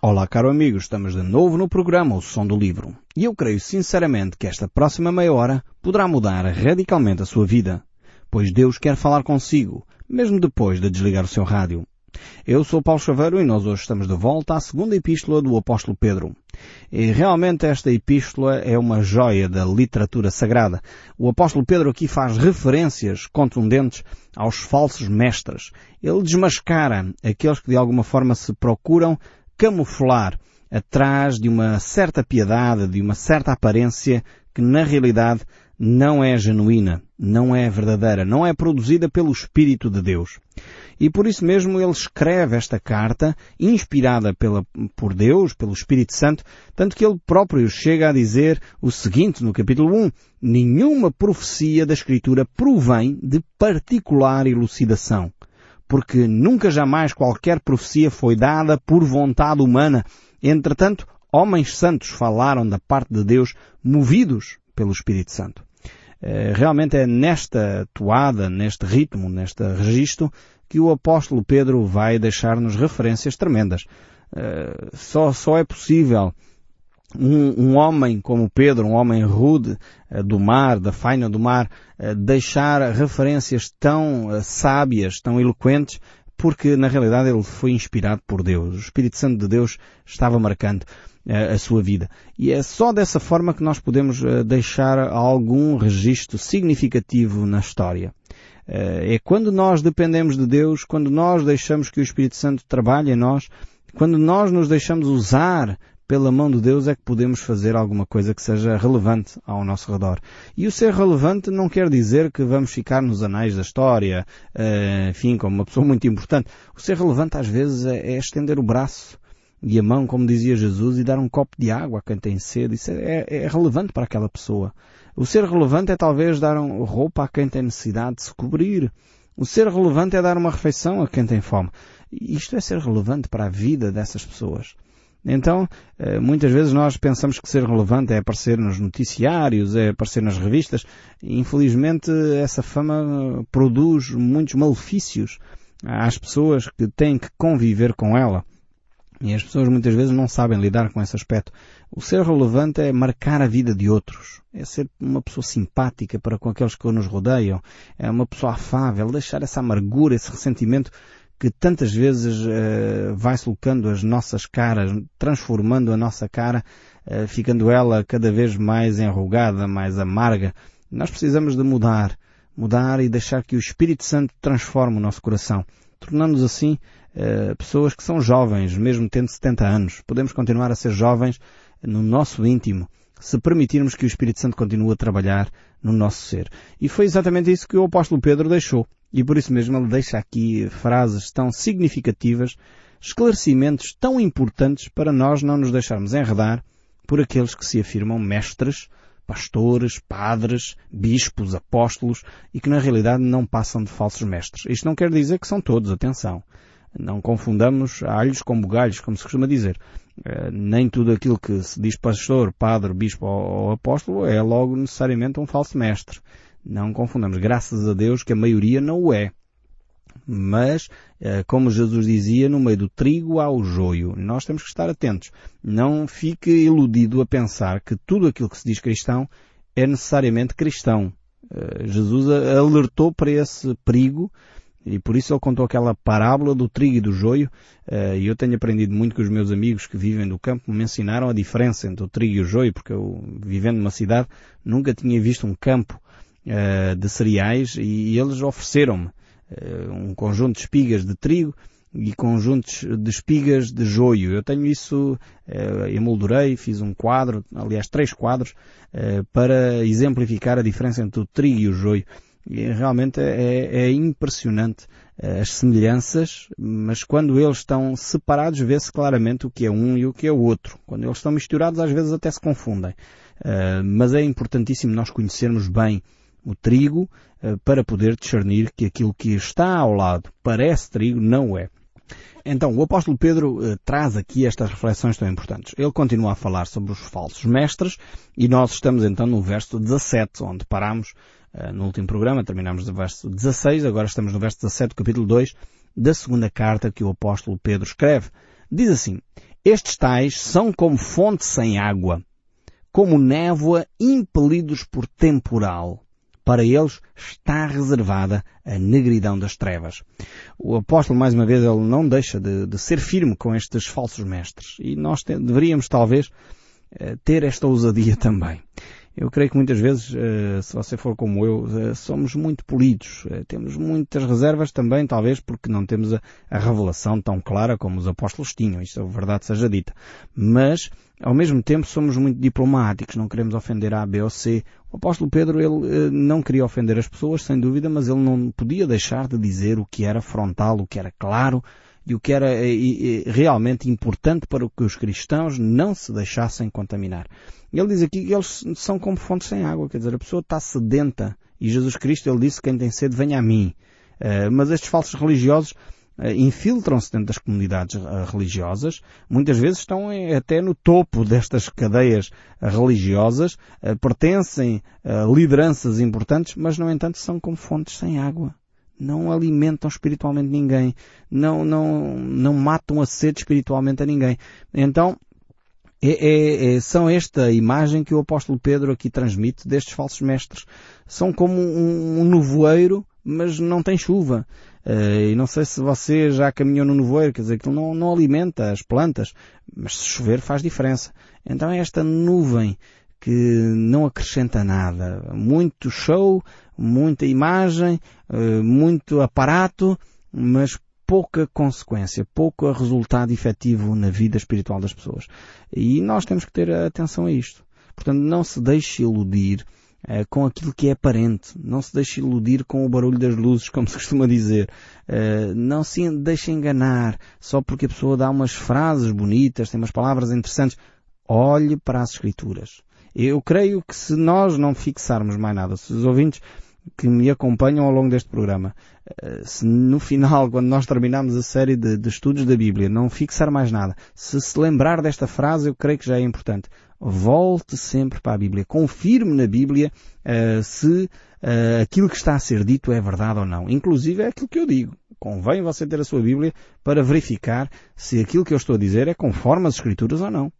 Olá, caro amigo, estamos de novo no programa O Som do Livro. E eu creio sinceramente que esta próxima meia hora poderá mudar radicalmente a sua vida, pois Deus quer falar consigo, mesmo depois de desligar o seu rádio. Eu sou Paulo Chaveiro e nós hoje estamos de volta à segunda epístola do apóstolo Pedro. E realmente esta epístola é uma joia da literatura sagrada. O apóstolo Pedro aqui faz referências contundentes aos falsos mestres. Ele desmascara aqueles que de alguma forma se procuram camuflar atrás de uma certa piedade, de uma certa aparência que na realidade não é genuína, não é verdadeira, não é produzida pelo Espírito de Deus. E por isso mesmo ele escreve esta carta, inspirada pela, por Deus, pelo Espírito Santo, tanto que ele próprio chega a dizer o seguinte no capítulo 1, nenhuma profecia da Escritura provém de particular elucidação porque nunca jamais qualquer profecia foi dada por vontade humana. Entretanto, homens santos falaram da parte de Deus, movidos pelo Espírito Santo. Eh, realmente é nesta toada, neste ritmo, neste registro, que o apóstolo Pedro vai deixar-nos referências tremendas. Eh, só, só é possível um, um, homem como Pedro, um homem rude uh, do mar, da faina do mar, uh, deixar referências tão uh, sábias, tão eloquentes, porque na realidade ele foi inspirado por Deus. O Espírito Santo de Deus estava marcando a sua vida. E é só dessa forma que nós podemos deixar algum registro significativo na história. É quando nós dependemos de Deus, quando nós deixamos que o Espírito Santo trabalhe em nós, quando nós nos deixamos usar pela mão de Deus é que podemos fazer alguma coisa que seja relevante ao nosso redor. E o ser relevante não quer dizer que vamos ficar nos anais da história, uh, enfim, como uma pessoa muito importante. O ser relevante às vezes é, é, estender o braço e a mão, como dizia Jesus, e dar um copo de água a quem tem sede. Isso é, é, é relevante para aquela pessoa. O ser relevante é talvez dar um, roupa a quem tem necessidade de se cobrir. O ser relevante é dar uma refeição a quem tem fome. Isto é ser relevante para a vida dessas pessoas. Então, eh, muitas vezes nós pensamos que ser relevante é aparecer nos noticiários, é aparecer nas revistas. Infelizmente, essa fama produz muitos malefícios às pessoas que têm que conviver com ela. E as pessoas muitas vezes não sabem lidar com esse aspecto. O ser relevante é marcar a vida de outros. É ser uma pessoa simpática para com aqueles que nos rodeiam. É uma pessoa afável, deixar essa amargura, esse ressentimento que tantas vezes uh, vai colocando as nossas caras, transformando a nossa cara, uh, ficando ela cada vez mais enrugada, mais amarga. Nós precisamos de mudar, mudar e deixar que o Espírito Santo transforme o nosso coração, tornando-nos assim uh, pessoas que são jovens, mesmo tendo 70 anos. Podemos continuar a ser jovens no nosso íntimo, se permitirmos que o Espírito Santo continue a trabalhar no nosso ser. E foi exatamente isso que o apóstolo Pedro deixou. E por isso mesmo ele deixa aqui frases tão significativas, esclarecimentos tão importantes para nós não nos deixarmos enredar por aqueles que se afirmam mestres, pastores, padres, bispos, apóstolos e que na realidade não passam de falsos mestres. Isto não quer dizer que são todos, atenção. Não confundamos alhos com bugalhos, como se costuma dizer. Eh, nem tudo aquilo que se diz pastor, padre, bispo ou apóstolo é logo necessariamente um falso mestre. Não confundamos. Graças a Deus que a maioria não o é. Mas, eh, como Jesus dizia, no meio do trigo há o joio. Nós temos que estar atentos. Não fique iludido a pensar que tudo aquilo que se diz cristão é necessariamente cristão. Eh, Jesus alertou para esse perigo e por isso ele contou aquela parábola do trigo e do joio. Eh, e eu tenho aprendido muito com os meus amigos que vivem no campo, me ensinaram a diferença entre o trigo e o joio, porque eu, vivendo numa cidade, nunca tinha visto um campo uh, de cereais e eles ofereceram-me uh, um conjunto de espigas de trigo e conjuntos de espigas de joio. Eu tenho isso, uh, emoldurei, fiz um quadro, aliás três quadros, para exemplificar a diferença entre o trigo e o joio. E realmente é, é impressionante as semelhanças, mas quando eles estão separados vê-se claramente o que é um e o que é o outro. Quando eles estão misturados às vezes até se confundem. Mas é importantíssimo nós conhecermos bem o trigo eh, para poder discernir que aquilo que está ao lado parece trigo, não é. Então, o apóstolo Pedro eh, traz aqui estas reflexões tão importantes. Ele continua a falar sobre os falsos mestres e nós estamos então no verso 17, onde paramos eh, no último programa, terminamos no verso 16, agora estamos no verso 17 do capítulo 2 da segunda carta que o apóstolo Pedro escreve. Diz assim, Estes tais são como fonte sem água, como névoa impelidos por temporal. Para eles está reservada a negridão das trevas. O apóstolo, mais uma vez, ele não deixa de, de ser firme com estes falsos mestres. E nós te, deveríamos, talvez, eh, ter esta ousadia também. Eu creio que muitas vezes, eh, se você for como eu, eh, somos muito polidos. Eh, temos muitas reservas também, talvez porque não temos a, revelação tão clara como os apóstolos tinham. Isto é verdade seja dita. Mas, ao mesmo tempo, somos muito diplomáticos. Não queremos ofender A, B ou C. O apóstolo Pedro, ele não queria ofender as pessoas, sem dúvida, mas ele não podia deixar de dizer o que era frontal, o que era claro, e o que era realmente importante para que os cristãos não se deixassem contaminar. Ele diz aqui que eles são como fontes sem água, quer dizer, a pessoa está sedenta e Jesus Cristo, ele disse, quem tem sede venha a mim. Uh, mas estes falsos religiosos uh, infiltram-se dentro das comunidades religiosas, muitas vezes estão até no topo destas cadeias religiosas, pertencem a lideranças importantes, mas no entanto são como fontes sem água não alimentam espiritualmente ninguém, não, não, não matam a sede espiritualmente a ninguém. Então, é, é, é, são esta imagem que o apóstolo Pedro aqui transmite destes falsos mestres. São como um, um nevoeiro, mas não tem chuva. Uh, e não sei se você já caminhou no nevoeiro, quer dizer, que não, não alimenta as plantas, mas se chover faz diferença. Então é esta nuvem que não acrescenta nada. Muito show, muita imagem, uh, muito aparato, mas pouca consequência, pouco resultado efetivo na vida espiritual das pessoas. E nós temos que ter atenção a isto. Portanto, não se deixe iludir uh, com aquilo que é aparente. Não se deixe iludir com o barulho das luzes, como se costuma dizer. Uh, não se deixe enganar só porque a pessoa dá umas frases bonitas, tem umas palavras interessantes. Olhe para as Escrituras. Eu creio que se nós não fixarmos mais nada, se os ouvintes que me acompanham ao longo deste programa, eh, se no final, quando nós terminarmos a série de, de, estudos da Bíblia, não fixar mais nada, se se lembrar desta frase, eu creio que já é importante. Volte sempre para a Bíblia. Confirme na Bíblia uh, se uh, aquilo que está a ser dito é verdade ou não. Inclusive é aquilo que eu digo. Convém você ter a sua Bíblia para verificar se aquilo que eu estou a dizer é conforme as Escrituras ou não.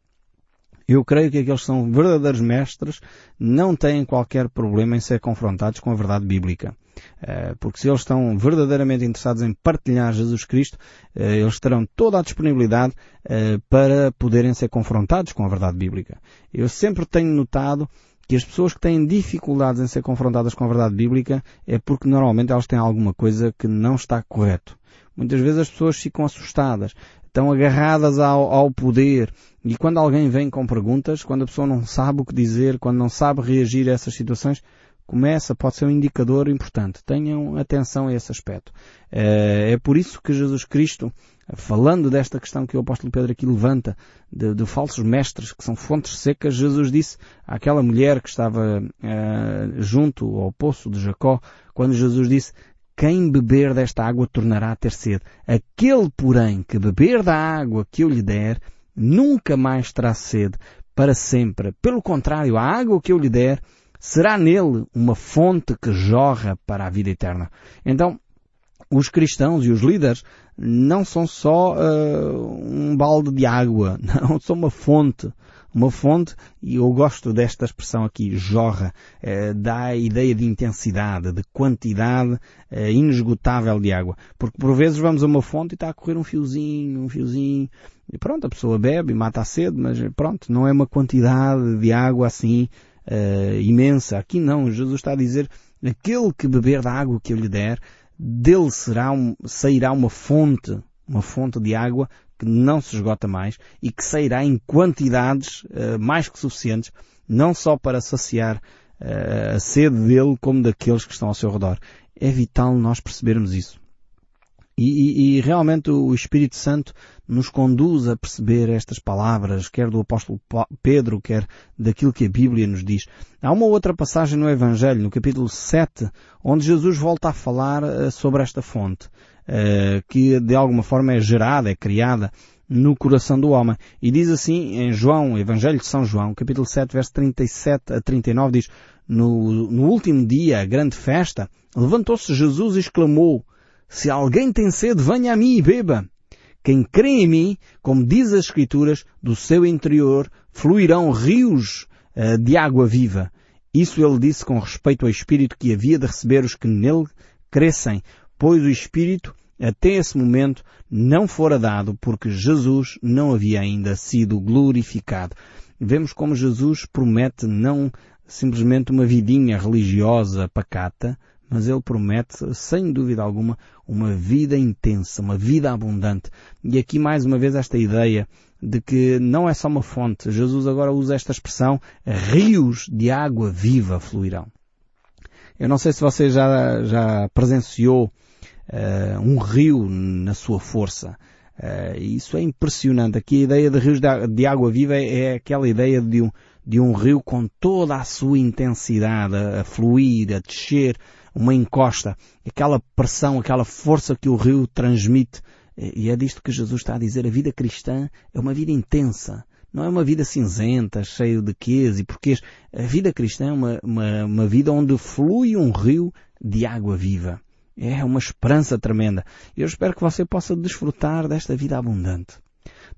Eu creio que aqueles que são verdadeiros mestres não têm qualquer problema em ser confrontados com a verdade bíblica. Eh, porque se eles estão verdadeiramente interessados em partilhar Jesus Cristo, eh, eles terão toda a disponibilidade eh, para poderem ser confrontados com a verdade bíblica. Eu sempre tenho notado que as pessoas que têm dificuldades em ser confrontadas com a verdade bíblica é porque normalmente elas têm alguma coisa que não está correto. Muitas vezes as pessoas ficam assustadas estão agarradas ao, ao, poder. E quando alguém vem com perguntas, quando a pessoa não sabe o que dizer, quando não sabe reagir a essas situações, começa, pode ser um indicador importante. Tenham atenção a esse aspecto. É, é por isso que Jesus Cristo, falando desta questão que o apóstolo Pedro aqui levanta, de, de falsos mestres que são fontes secas, Jesus disse àquela mulher que estava uh, junto ao poço de Jacó, quando Jesus disse, quem beber desta água tornará a ter sede. Aquele, porém, que beber da água que eu lhe der, nunca mais terá sede para sempre. Pelo contrário, a água que eu lhe der será nele uma fonte que jorra para a vida eterna. Então, os cristãos e os líderes não são só uh, um balde de água, não, são uma fonte uma fonte, e eu gosto desta expressão aqui, jorra, eh, dá a ideia de intensidade, de quantidade eh, inesgotável de água. Porque por vezes vamos a uma fonte e está a correr um fiozinho, um fiozinho, e pronto, a pessoa bebe e mata a sede, mas pronto, não é uma quantidade de água assim eh, imensa. Aqui não, Jesus está a dizer, aquele que beber da água que eu lhe der, dele será um, sairá uma fonte, uma fonte de água que não se esgota mais e que sairá em quantidades uh, mais que suficientes, não só para saciar uh, a sede dele, como daqueles que estão ao seu redor. É vital nós percebermos isso. E, e, e, realmente o Espírito Santo nos conduz a perceber estas palavras, quer do apóstolo Pedro, quer daquilo que a Bíblia nos diz. Há uma outra passagem no Evangelho, no capítulo 7, onde Jesus volta a falar uh, sobre esta fonte. Eh, que de alguma forma é gerada, é criada no coração do homem. E diz assim em João, Evangelho de São João, capítulo 7, verso 37 a 39, diz, no, no último dia, a grande festa, levantou-se Jesus e exclamou, se alguém tem sede, venha a mim e beba. Quem crê em mim, como diz as Escrituras, do seu interior fluirão rios uh, de água viva. Isso ele disse com respeito ao Espírito que havia de receber os que nele crescem, pois o Espírito até esse momento não fora dado porque Jesus não havia ainda sido glorificado. Vemos como Jesus promete não simplesmente uma vidinha religiosa pacata, mas ele promete, sem dúvida alguma, uma vida intensa, uma vida abundante. E aqui mais uma vez esta ideia de que não é só uma fonte. Jesus agora usa esta expressão, rios de água viva fluirão. Eu não sei se você já, já presenciou uh, um rio na sua força. Uh, isso é impressionante. Aqui a ideia de rios de água viva é, é aquela ideia de um, de um rio com toda a sua intensidade a, a fluir, a descer, uma encosta, aquela pressão, aquela força que o rio transmite. E é disto que Jesus está a dizer. A vida cristã é uma vida intensa. Não é uma vida cinzenta, cheia de quês e porquês. A vida cristã é uma, uma, uma vida onde flui um rio de água viva. É uma esperança tremenda. Eu espero que você possa desfrutar desta vida abundante.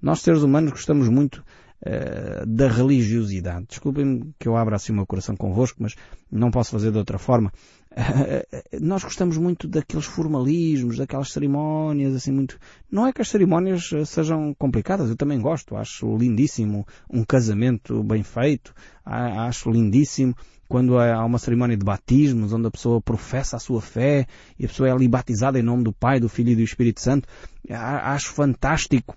Nós seres humanos gostamos muito uh, da religiosidade. Desculpem-me que eu abra assim o meu coração convosco, mas não posso fazer de outra forma. Uh, nós gostamos muito daqueles formalismos, daquelas cerimónias, assim muito. Não é que as cerimónias sejam complicadas, eu também gosto, acho lindíssimo um casamento bem feito, acho lindíssimo quando há uma cerimónia de batismos, onde a pessoa professa a sua fé e a pessoa é ali batizada em nome do Pai, do Filho e do Espírito Santo, acho fantástico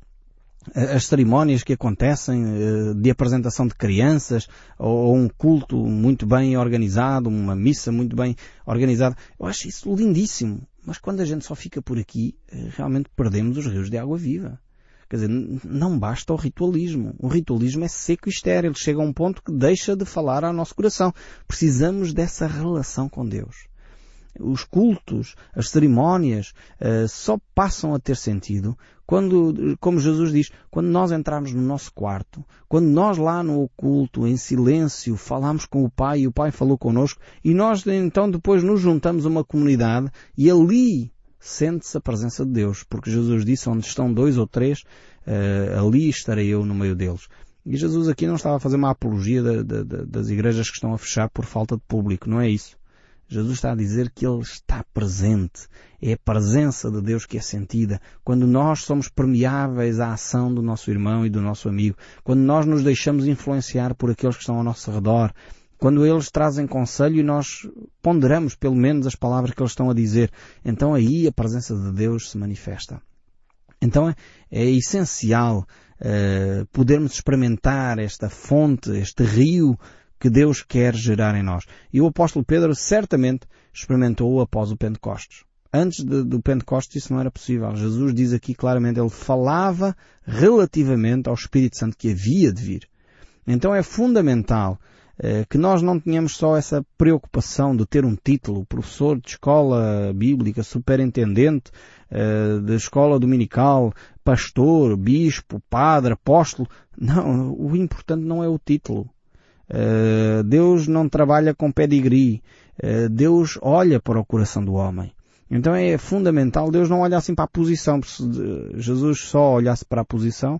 as cerimónias que acontecem eh, de apresentação de crianças ou um culto muito bem organizado, uma missa muito bem organizada. Eu acho isso lindíssimo. Mas quando a gente só fica por aqui, eh, realmente perdemos os rios de água viva. Quer dizer, não basta o ritualismo. O ritualismo é seco e estéril. Chega a um ponto que deixa de falar ao nosso coração. Precisamos dessa relação com Deus. Os cultos, as cerimónias, uh, só passam a ter sentido quando, como Jesus diz, quando nós entrarmos no nosso quarto, quando nós lá no oculto, em silêncio, falamos com o Pai e o Pai falou connosco e nós então depois nos juntamos a uma comunidade e ali sente-se a presença de Deus, porque Jesus disse, onde estão dois ou três, uh, ali estarei eu no meio deles. E Jesus aqui não estava a fazer uma apologia de, de, de, das igrejas que estão a fechar por falta de público, não é isso. Jesus está a dizer que Ele está presente. É a presença de Deus que é sentida. Quando nós somos permeáveis à ação do nosso irmão e do nosso amigo. Quando nós nos deixamos influenciar por aqueles que estão ao nosso redor quando eles trazem conselho e nós ponderamos pelo menos as palavras que eles estão a dizer, então aí a presença de Deus se manifesta. Então é, é essencial uh, podermos experimentar esta fonte, este rio que Deus quer gerar em nós. E o apóstolo Pedro certamente experimentou após o Pentecostes. Antes de, do Pentecostes isso não era possível. Jesus diz aqui claramente, ele falava relativamente ao Espírito Santo que havia de vir. Então é fundamental eh, que nós não tenhamos só essa preocupação de ter um título, professor de escola bíblica, superintendente eh, de escola dominical, pastor, bispo, padre, apóstolo. Não, o importante não é o título. Eh, Deus não trabalha com pedigree. Deus olha para o coração do homem. Então é fundamental, Deus não olha assim para a posição, se Jesus só olhasse para a posição,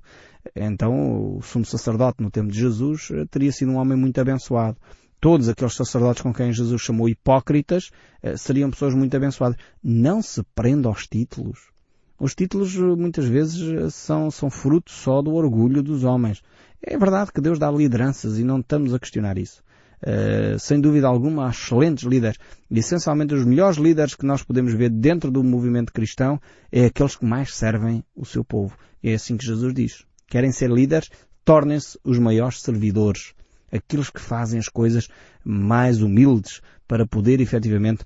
então o sumo sacerdote no tempo de Jesus eh, teria sido um homem muito abençoado. Todos aqueles sacerdotes com quem Jesus chamou hipócritas eh, seriam pessoas muito abençoadas. Não se prenda aos títulos. Os títulos eh, muitas vezes são, são fruto só do orgulho dos homens. É verdade que Deus dá lideranças e não estamos a questionar isso. Uh, sem dúvida alguma, há excelentes líderes. E essencialmente os melhores líderes que nós podemos ver dentro do movimento cristão é aqueles que mais servem o seu povo. É assim que Jesus diz. Querem ser líderes? Tornem-se os maiores servidores. Aqueles que fazem as coisas mais humildes para poder efetivamente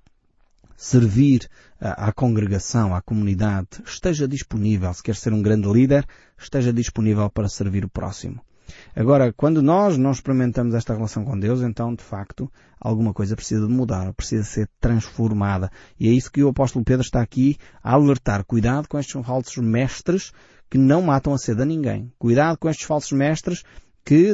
servir à, congregação, à comunidade. Esteja disponível. Se quer ser um grande líder, esteja disponível para servir o próximo. Agora, quando nós não experimentamos esta relação com Deus, então, de facto, alguma coisa precisa de mudar, precisa ser transformada. E é isso que o apóstolo Pedro está aqui a alertar. Cuidado com estes falsos mestres que não matam a sede a ninguém. Cuidado com estes falsos mestres que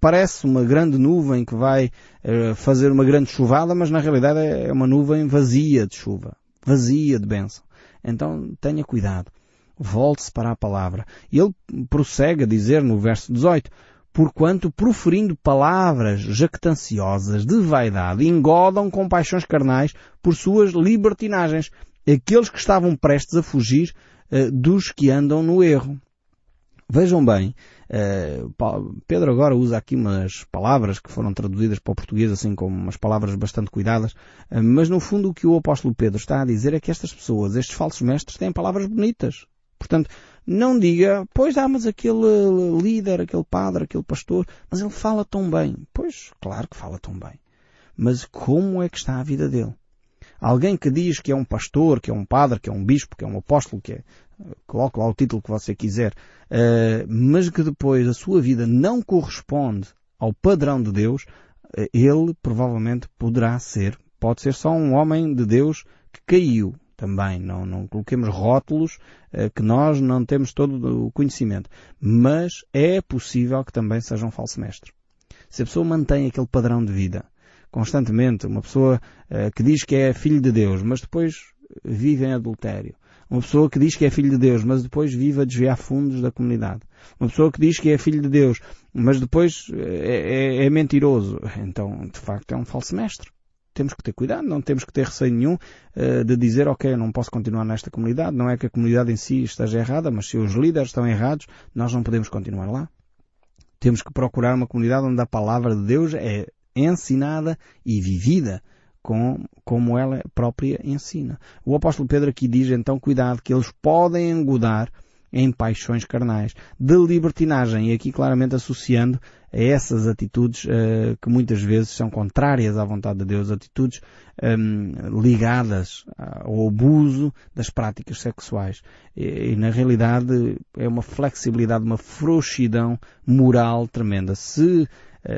parece uma grande nuvem que vai uh, fazer uma grande chuvada, mas na realidade é uma nuvem vazia de chuva, vazia de bênção. Então tenha cuidado. Volte-se para a palavra. E ele prossegue a dizer no verso 18, porquanto proferindo palavras jactanciosas de vaidade, engodam com paixões carnais por suas libertinagens aqueles que estavam prestes a fugir uh, dos que andam no erro. Vejam bem, uh, Pedro agora usa aqui umas palavras que foram traduzidas para o português assim como umas palavras bastante cuidadas, uh, mas no fundo o que o apóstolo Pedro está a dizer é que estas pessoas, estes falsos mestres, têm palavras bonitas. Portanto, não diga, pois ah, mas aquele líder, aquele padre, aquele pastor, mas ele fala tão bem. Pois, claro que fala tão bem. Mas como é que está a vida dele? Alguém que diz que é um pastor, que é um padre, que é um bispo, que é um apóstolo, que é, coloque lá o título que você quiser, uh, mas que depois a sua vida não corresponde ao padrão de Deus, uh, ele provavelmente poderá ser, pode ser só um homem de Deus que caiu, também. Não, não coloquemos rótulos uh, que nós não temos todo o conhecimento. Mas é possível que também seja um falso mestre. Se a pessoa mantém aquele padrão de vida constantemente, uma pessoa uh, que diz que é filho de Deus, mas depois vive em adultério. Uma pessoa que diz que é filho de Deus, mas depois vive a desviar fundos da comunidade. Uma pessoa que diz que é filho de Deus, mas depois eh, é, é, é mentiroso. Então, de facto, é um falso mestre temos que ter cuidado, não temos que ter receio nenhum uh, de dizer, ok, não posso continuar nesta comunidade, não é que a comunidade em si esteja errada, mas se os líderes estão errados, nós não podemos continuar lá. Temos que procurar uma comunidade onde a palavra de Deus é ensinada e vivida com, como ela própria ensina. O apóstolo Pedro aqui diz então, cuidado, que eles podem engodar em paixões carnais, de libertinagem, e aqui claramente associando a essas atitudes uh, que muitas vezes são contrárias à vontade de Deus, atitudes um, ligadas ao abuso das práticas sexuais. E, e, na realidade é uma flexibilidade, uma frouxidão moral tremenda. Se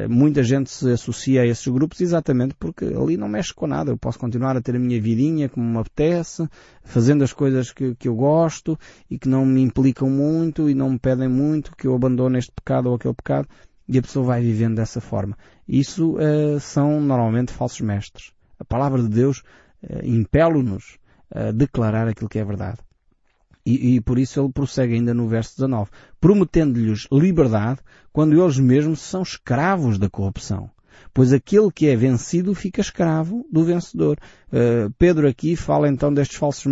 muita gente se associa a esses grupos exatamente porque ali não mexe com nada. Eu posso continuar a ter a minha vidinha como me apetece, fazendo as coisas que, que eu gosto e que não me implicam muito e não me pedem muito que eu abandone este pecado ou aquele pecado e a pessoa vai vivendo dessa forma. Isso uh, são normalmente falsos mestres. A palavra de Deus uh, impele-nos a declarar aquilo que é verdade. E, e, por isso ele prossegue ainda no verso 19, prometendo-lhes liberdade quando eles mesmos são escravos da corrupção. Pois aquele que é vencido fica escravo do vencedor. Uh, Pedro aqui fala então destes falsos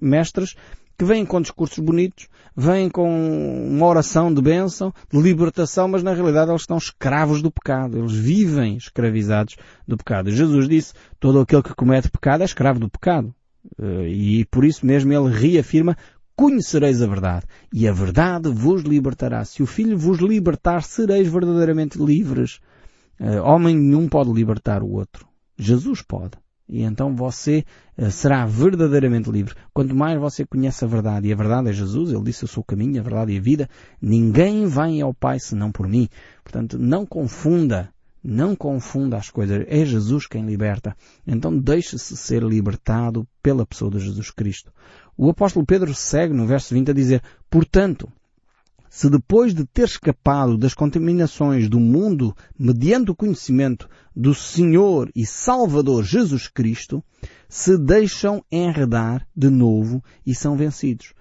mestres que vêm com discursos bonitos, vêm com uma oração de bênção, de libertação, mas na realidade eles estão escravos do pecado. Eles vivem escravizados do pecado. Jesus disse, todo aquele que comete pecado é escravo do pecado. Uh, e por isso mesmo ele reafirma conhecereis a verdade, e a verdade vos libertará. Se o Filho vos libertar, sereis verdadeiramente livres. Uh, homem nenhum pode libertar o outro. Jesus pode. E então você uh, será verdadeiramente livre. Quanto mais você conhece a verdade, e a verdade é Jesus, Ele disse eu sou o caminho, a verdade e a vida, ninguém vem ao Pai senão por mim. Portanto, não confunda não confunda as coisas. É Jesus quem liberta. Então deixe-se ser libertado pela pessoa de Jesus Cristo. O apóstolo Pedro segue no verso 20 a dizer, portanto, se depois de ter escapado das contaminações do mundo mediante o conhecimento do Senhor e Salvador Jesus Cristo, se deixam enredar de novo e são vencidos.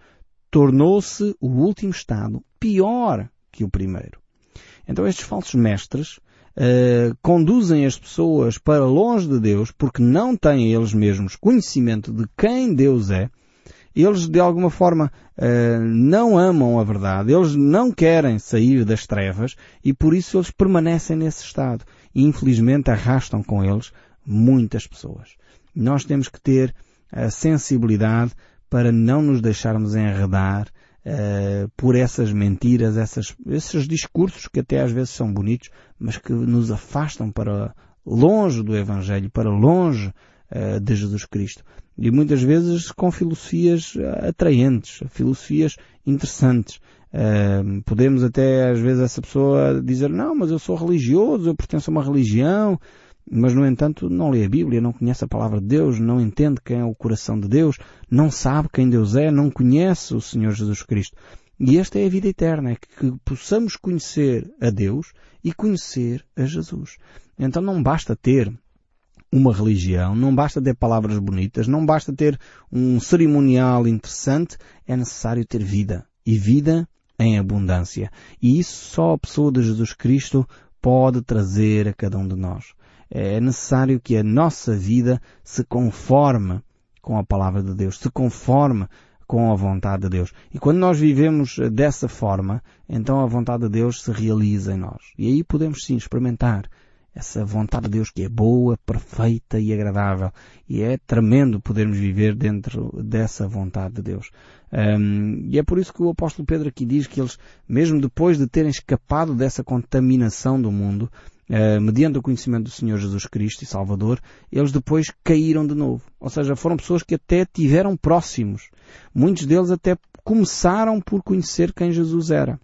Tornou-se o último estado pior que o primeiro. Então estes falsos mestres uh, conduzem as pessoas para longe de Deus porque não têm eles mesmos conhecimento de quem Deus é, eles de alguma forma uh, não amam a verdade, eles não querem sair das trevas e por isso eles permanecem nesse estado. E infelizmente arrastam com eles muitas pessoas. Nós temos que ter a sensibilidade para não nos deixarmos enredar uh, por essas mentiras, essas, esses discursos que até às vezes são bonitos, mas que nos afastam para longe do Evangelho, para longe uh, de Jesus Cristo. E muitas vezes com filosofias eh, atraentes, filosofias interessantes. Uh, podemos até às vezes essa pessoa dizer, não, mas eu sou religioso, eu pertenço a uma religião, mas no entanto não lê a Bíblia, não conhece a palavra de Deus, não entende quem é o coração de Deus, não sabe quem Deus é, não conhece o Senhor Jesus Cristo. E esta é a vida eterna, é que possamos conhecer a Deus e conhecer a Jesus. Então não basta ter uma religião, não basta ter palavras bonitas, não basta ter um cerimonial interessante, é necessário ter vida. E vida em abundância. E isso só a pessoa de Jesus Cristo pode trazer a cada um de nós. É necessário que a nossa vida se conforme com a palavra de Deus, se conforme com a vontade de Deus. E quando nós vivemos dessa forma, então a vontade de Deus se realiza em nós. E aí podemos sim experimentar essa vontade de Deus que é boa, perfeita e agradável. E é tremendo podermos viver dentro dessa vontade de Deus. Um, e é por isso que o apóstolo Pedro aqui diz que eles, mesmo depois de terem escapado dessa contaminação do mundo, uh, mediante o conhecimento do Senhor Jesus Cristo e Salvador, eles depois caíram de novo. Ou seja, foram pessoas que até tiveram próximos. Muitos deles até começaram por conhecer quem Jesus era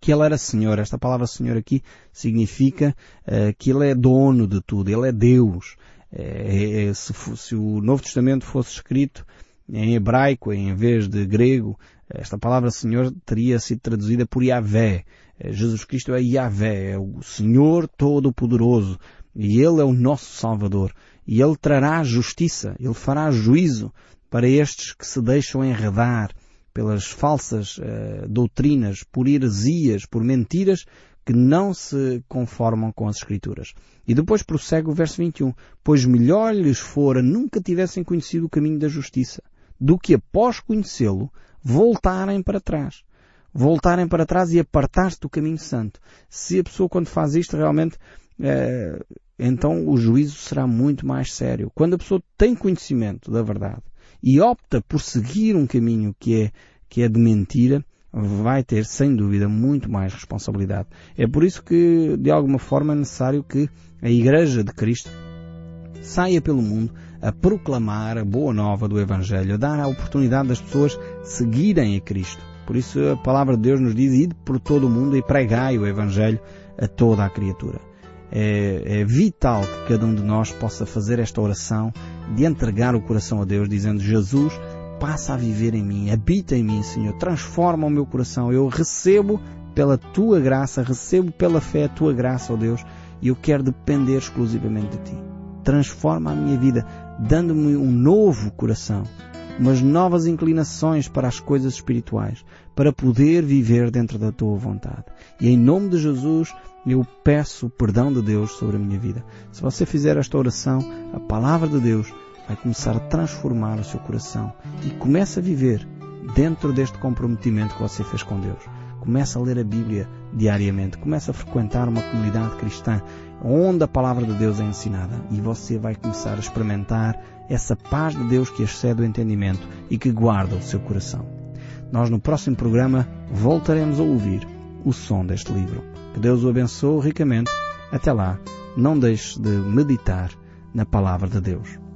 que Ele era Senhor. Esta palavra Senhor aqui significa uh, que Ele é dono de tudo, Ele é Deus. É, é, se, o Novo Testamento fosse escrito em hebraico em vez de grego, esta palavra Senhor teria sido traduzida por Yahvé. Eh, Jesus Cristo é Yahvé, é o Senhor Todo-Poderoso. E Ele é o nosso Salvador. E Ele trará justiça, Ele fará juízo para estes que se deixam enredar pelas falsas uh, doutrinas, por heresias, por mentiras que não se conformam com as Escrituras. E depois prossegue o verso 21. Pois melhor lhes fora nunca tivessem conhecido o caminho da justiça, do que após conhecê-lo, voltarem para trás. Voltarem para trás e apartar-se do caminho santo. Se a pessoa quando faz isto realmente, eh, então o juízo será muito mais sério. Quando a pessoa tem conhecimento da verdade, e opta por seguir um caminho que é, que é de mentira, vai ter, sem dúvida, muito mais responsabilidade. É por isso que, de alguma forma, é necessário que a Igreja de Cristo saia pelo mundo a proclamar a boa nova do Evangelho, a dar a oportunidade das pessoas seguirem a Cristo. Por isso a palavra de Deus nos diz, ide por todo o mundo e pregai o Evangelho a toda a criatura é, é vital que cada um de nós possa fazer esta oração de entregar o coração a Deus, dizendo Jesus, passa a viver em mim, habita em mim, Senhor, transforma o meu coração. Eu recebo pela tua graça, recebo pela fé a tua graça, ó Deus, e eu quero depender exclusivamente de ti. Transforma a minha vida, dando-me um novo coração, umas novas inclinações para as coisas espirituais, para poder viver dentro da tua vontade. E em nome de Jesus, eu peço o perdão de Deus sobre a minha vida. Se você fizer esta oração, a palavra de Deus vai começar a transformar o seu coração e começa a viver dentro deste comprometimento que você fez com Deus. Começa a ler a Bíblia diariamente, começa a frequentar uma comunidade cristã onde a palavra de Deus é ensinada e você vai começar a experimentar essa paz de Deus que excede o entendimento e que guarda o seu coração. Nós no próximo programa voltaremos a ouvir o som deste livro. Que Deus o abençoe ricamente. Até lá, não deixe de meditar na palavra de Deus.